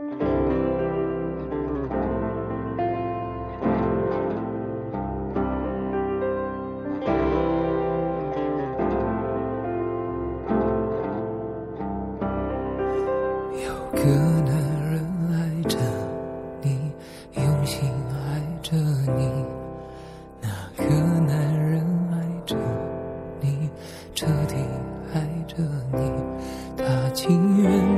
有个男人爱着你用心爱着你那个男人爱着你彻底爱着你他情愿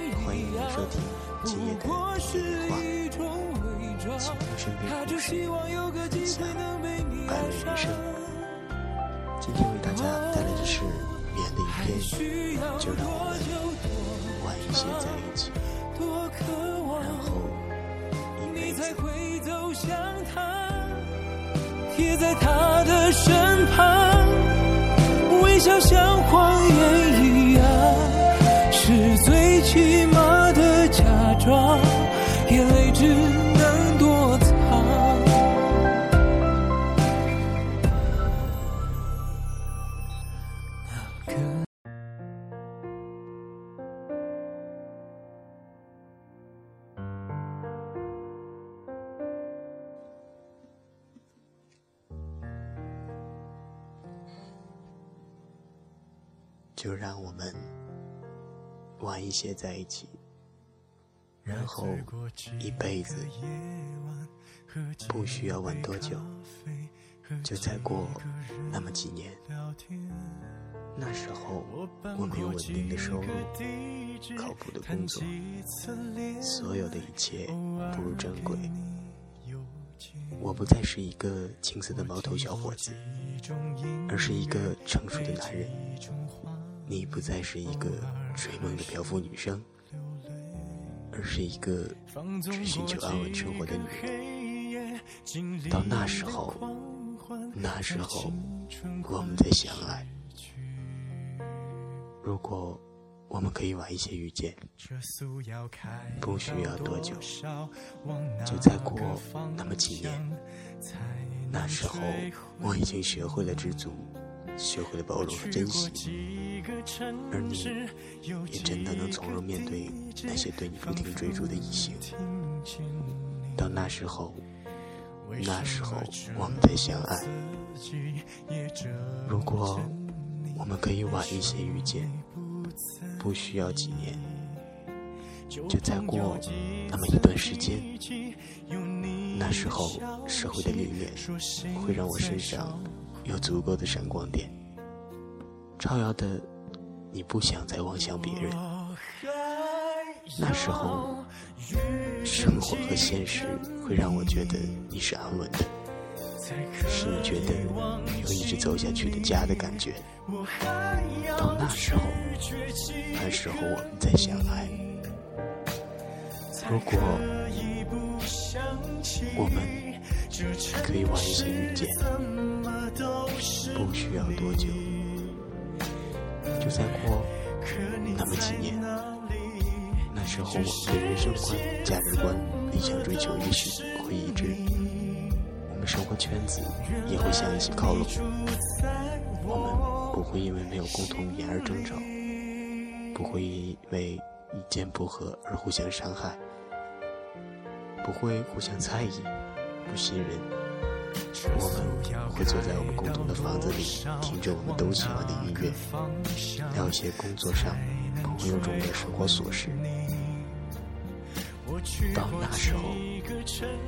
欢迎您收听今夜的夜话，倾听身边故事，分享百味人生。今天为大家带来的是绵的一篇，就让我们晚一些在一起，然后一辈子。贴在他的身旁，微笑像谎言一样，是最亲装，眼泪只能躲藏。就让我们晚一些在一起，然后一辈子不需要晚多久，就再过那么几年。那时候我们有稳定的收入，靠谱的工作，所有的一切步入正轨。我不再是一个青涩的毛头小伙子，而是一个成熟的男人。你不再是一个追梦的漂浮女生，而是一个只寻求安稳生活的女人。到那时候，那时候我们再相爱。如果我们可以晚一些遇见，不需要多久，就再过那么几年。那时候我已经学会了知足。学会了包容和珍惜，而你也真的能从容面对那些对你不停追逐的异性。到那时候，那时候我们再相爱。如果我们可以晚一些遇见，不需要几年，就再过那么一段时间。那时候社会的历练会让我身上。有足够的闪光点，照耀的你不想再望向别人。那时候，生活和现实会让我觉得你是安稳的，是你觉得有一直走下去的家的感觉。到那时候，那时候我们再相爱。如果我们可以晚一些遇见。不需要多久，就再过那么几年。那时候我们的人生观、价值观、理想追求也许会一致，我们生活圈子也会向一起靠拢。我们不会因为没有共同语言而争吵，不会因为意见不合而互相伤害，不会互相猜疑、不信任。我们会坐在我们共同的房子里，听着我们都喜欢的音乐，聊一些工作上、朋友中的生活琐事。到那时候，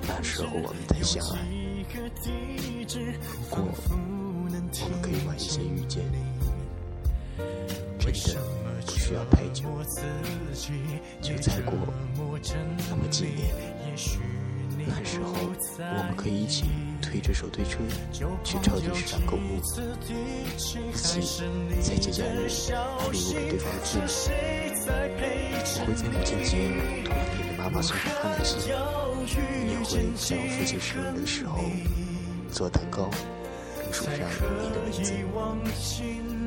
那时候我们再相爱。如果我们可以晚一些遇见，真的不需要太久，就再过那么几年。那时候，我们可以一起。推着手推车去超级市场购物，一起在节假日买礼物给对方的父母。我会在母亲节同样陪着妈妈送上康乃馨，你也会在我父亲生日的时候做蛋糕，并署上你的名字。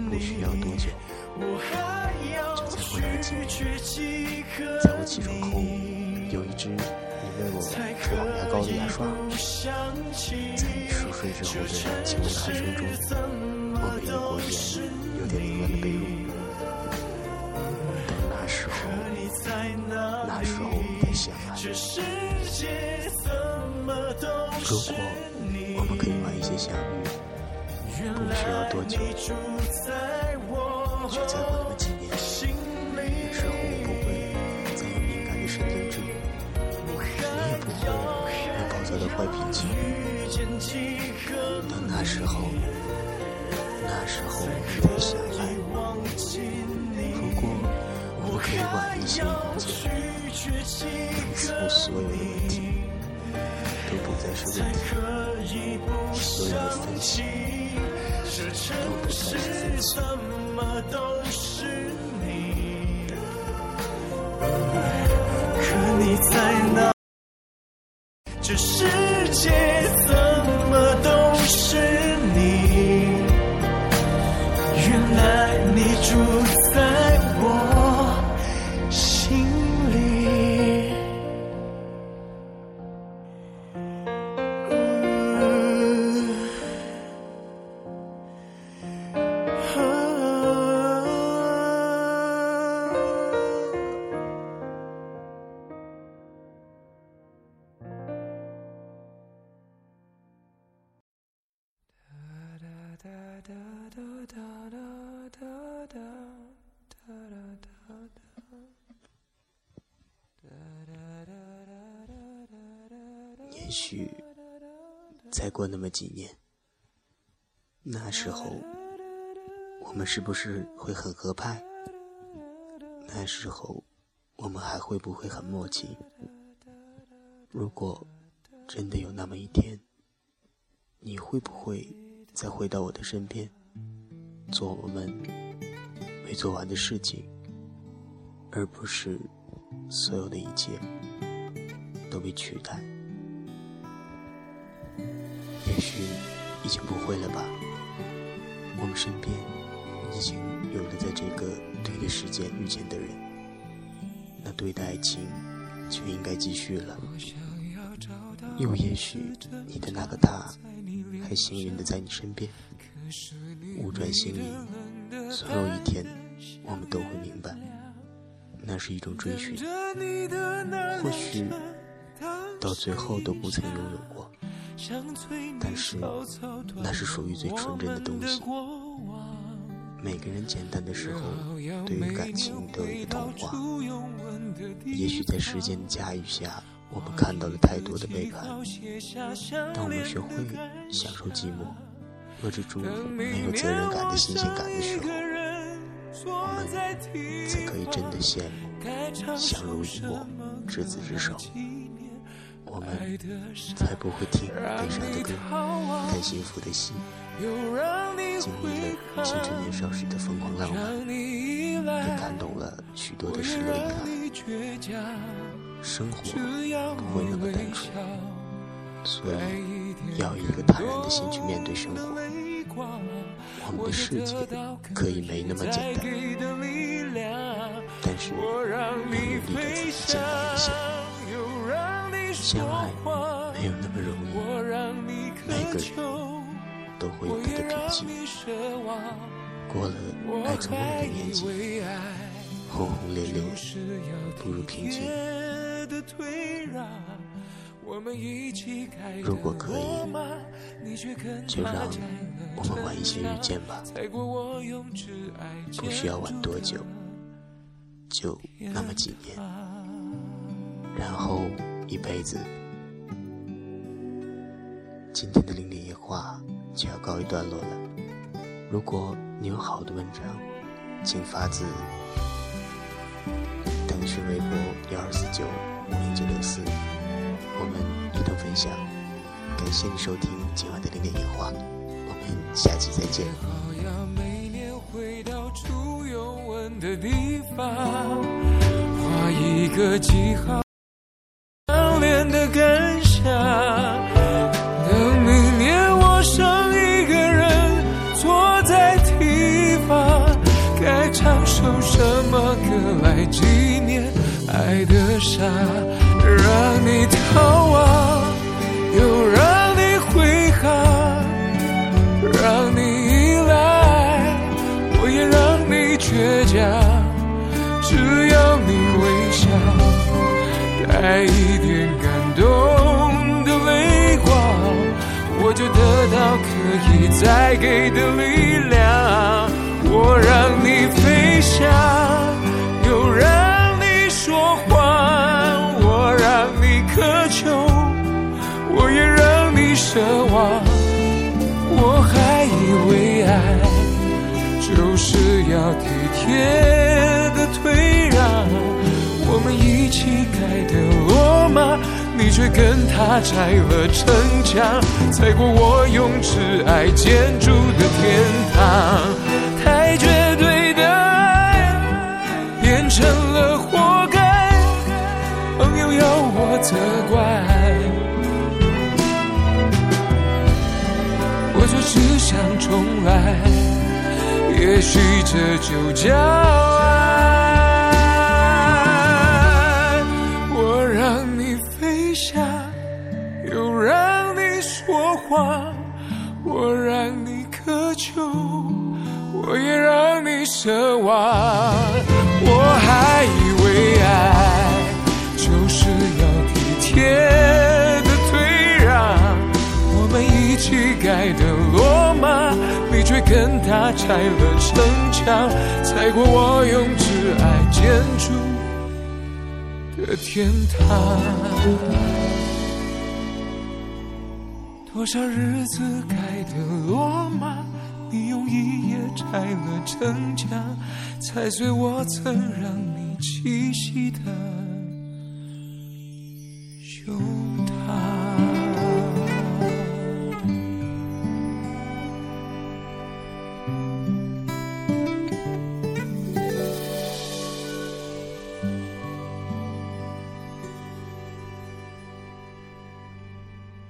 不需要多久，就在我那个季节，在我起床后，有一只为我涂好牙膏的牙刷，在你熟睡之后的轻微鼾声中，我们一过眼有点凌乱的被褥。那时候，那时候再相爱。如果我们可以晚一些相遇，不需要多久，就再过那么几年。坏脾气。到那时候，那时候我们再相爱。如果我可以晚一些遇见，此后所有的问题都不再是问题，所有的分歧都不再是分歧。可你在哪？这世界许再过那么几年，那时候我们是不是会很合拍？那时候我们还会不会很默契？如果真的有那么一天，你会不会再回到我的身边，做我们没做完的事情，而不是所有的一切都被取代？也许已经不会了吧。我们身边已经有了在这个对的时间遇见的人，那对的爱情就应该继续了。又也许你的那个他还幸运的在你身边，物转星移，总有一天我们都会明白，那是一种追寻。或许到最后都不曾拥有过。但是，那是属于最纯真的东西。每个人简单的时候，对于感情都有一个童话。也许在时间的驾驭下，我们看到了太多的背叛。当我们学会享受寂寞，遏制住没有责任感的新鲜感的时候，我们才可以真的羡慕相濡以沫、执子之手。我们才不会听悲伤的歌，看幸福的戏，经历了青春年少时的疯狂浪漫，也看懂了许多的失落遗憾。生活不会那么单纯，所以要以一个坦然的心去面对生活。我们的世界可以没那么简单，但是要努力给自己简单一些。相爱没有那么容易，每个人都会有他的脾气。过了爱从容的年纪，轰轰烈烈不如平静。如果可以，就让我们晚一些遇见吧。不需要晚多久，就那么几年，然后。一辈子，今天的零点一话就要告一段落了。如果你有好的文章，请发自腾讯微博幺二四九五零九六四，我们一同分享。感谢你收听今晚的零点一话，我们下期再见。画一个记号。纪念爱的傻，让你逃亡，又让你挥汗，让你依赖，我也让你倔强。只要你微笑，带一点感动的泪光，我就得到可以再给的力量。我让你飞翔。别的退让。我们一起盖的罗马，你却跟他拆了城墙，踩过我用挚爱建筑的天堂。太绝对的爱变成了活该，朋友要我责怪。我就只想重来，也许这就叫爱。我让你飞翔，又让你说谎，我让你渴求，我也让你奢望。我还以为爱就是要体贴的退让，我们。一起盖的罗马，却跟他拆了城墙，踩过我用挚爱建筑的天堂。多少日子盖的罗马，你用一夜拆了城墙，踩碎我曾让你栖息的胸。